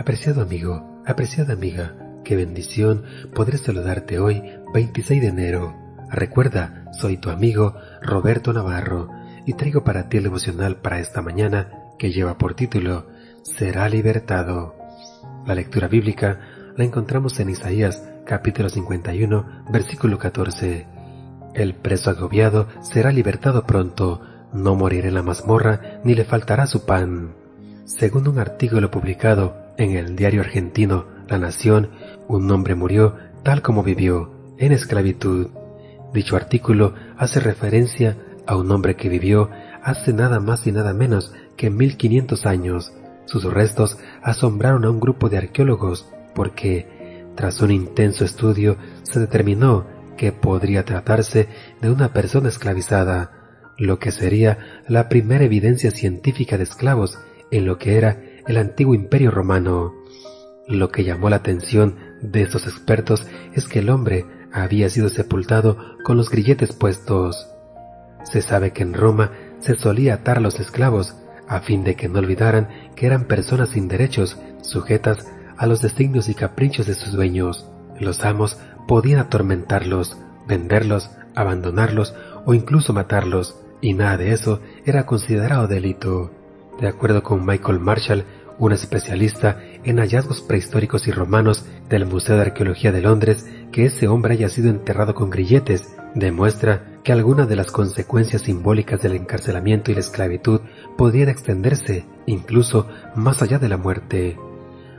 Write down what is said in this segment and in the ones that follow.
Apreciado amigo, apreciada amiga, qué bendición poder saludarte hoy, 26 de enero. Recuerda, soy tu amigo Roberto Navarro y traigo para ti el devocional para esta mañana que lleva por título Será libertado. La lectura bíblica la encontramos en Isaías capítulo 51 versículo 14. El preso agobiado será libertado pronto, no morirá en la mazmorra ni le faltará su pan. Según un artículo publicado en el diario argentino La Nación, un hombre murió tal como vivió, en esclavitud. Dicho artículo hace referencia a un hombre que vivió hace nada más y nada menos que 1500 años. Sus restos asombraron a un grupo de arqueólogos porque, tras un intenso estudio, se determinó que podría tratarse de una persona esclavizada, lo que sería la primera evidencia científica de esclavos en lo que era el antiguo imperio romano. Lo que llamó la atención de estos expertos es que el hombre había sido sepultado con los grilletes puestos. Se sabe que en Roma se solía atar a los esclavos a fin de que no olvidaran que eran personas sin derechos, sujetas a los designios y caprichos de sus dueños. Los amos podían atormentarlos, venderlos, abandonarlos o incluso matarlos, y nada de eso era considerado delito. De acuerdo con Michael Marshall, un especialista en hallazgos prehistóricos y romanos del Museo de Arqueología de Londres, que ese hombre haya sido enterrado con grilletes, demuestra que algunas de las consecuencias simbólicas del encarcelamiento y la esclavitud podrían extenderse incluso más allá de la muerte.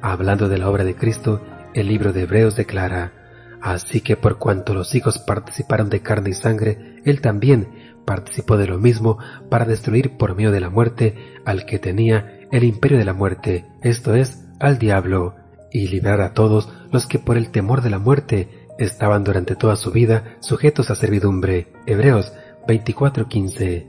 Hablando de la obra de Cristo, el libro de Hebreos declara, Así que por cuanto los hijos participaron de carne y sangre, él también participó de lo mismo para destruir por medio de la muerte al que tenía el imperio de la muerte, esto es, al diablo, y librar a todos los que por el temor de la muerte estaban durante toda su vida sujetos a servidumbre. Hebreos 24:15.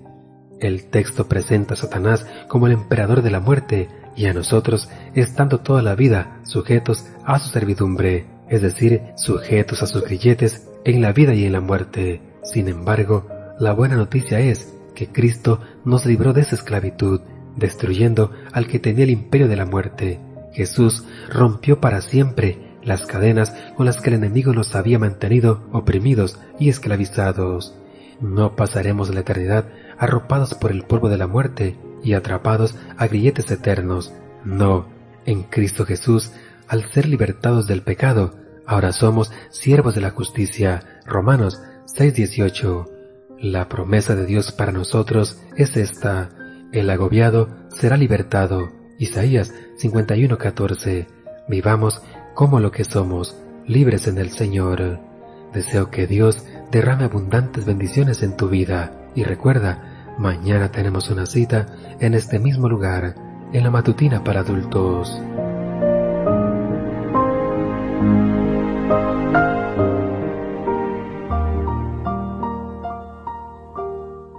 El texto presenta a Satanás como el emperador de la muerte y a nosotros estando toda la vida sujetos a su servidumbre, es decir, sujetos a sus grilletes en la vida y en la muerte. Sin embargo, la buena noticia es que Cristo nos libró de esa esclavitud destruyendo al que tenía el imperio de la muerte. Jesús rompió para siempre las cadenas con las que el enemigo nos había mantenido oprimidos y esclavizados. No pasaremos la eternidad arropados por el polvo de la muerte y atrapados a grilletes eternos. No, en Cristo Jesús, al ser libertados del pecado, ahora somos siervos de la justicia. Romanos 6:18. La promesa de Dios para nosotros es esta el agobiado será libertado. Isaías 51:14. Vivamos como lo que somos, libres en el Señor. Deseo que Dios derrame abundantes bendiciones en tu vida y recuerda, mañana tenemos una cita en este mismo lugar, en la matutina para adultos.